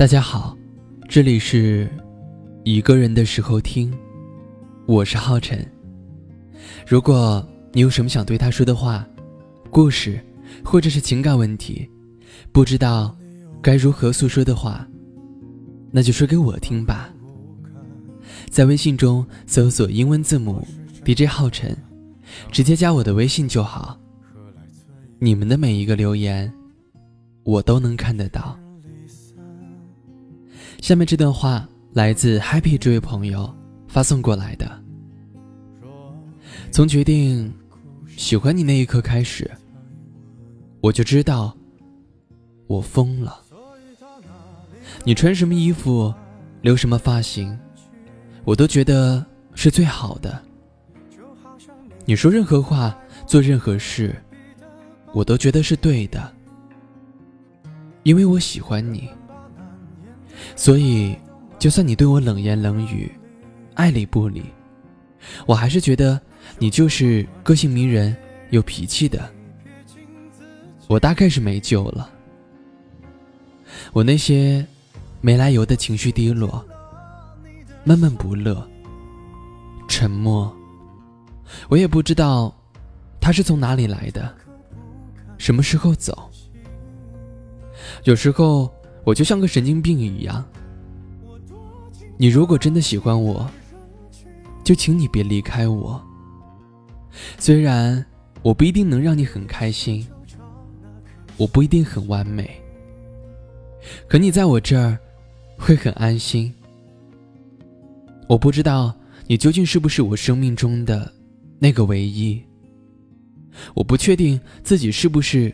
大家好，这里是一个人的时候听，我是浩辰。如果你有什么想对他说的话、故事，或者是情感问题，不知道该如何诉说的话，那就说给我听吧。在微信中搜索英文字母 DJ 浩辰，直接加我的微信就好。你们的每一个留言，我都能看得到。下面这段话来自 Happy 这位朋友发送过来的。从决定喜欢你那一刻开始，我就知道我疯了。你穿什么衣服，留什么发型，我都觉得是最好的。你说任何话，做任何事，我都觉得是对的，因为我喜欢你。所以，就算你对我冷言冷语，爱理不理，我还是觉得你就是个性迷人、有脾气的。我大概是没救了。我那些没来由的情绪低落、闷闷不乐、沉默，我也不知道他是从哪里来的，什么时候走。有时候。我就像个神经病一样。你如果真的喜欢我，就请你别离开我。虽然我不一定能让你很开心，我不一定很完美，可你在我这儿会很安心。我不知道你究竟是不是我生命中的那个唯一。我不确定自己是不是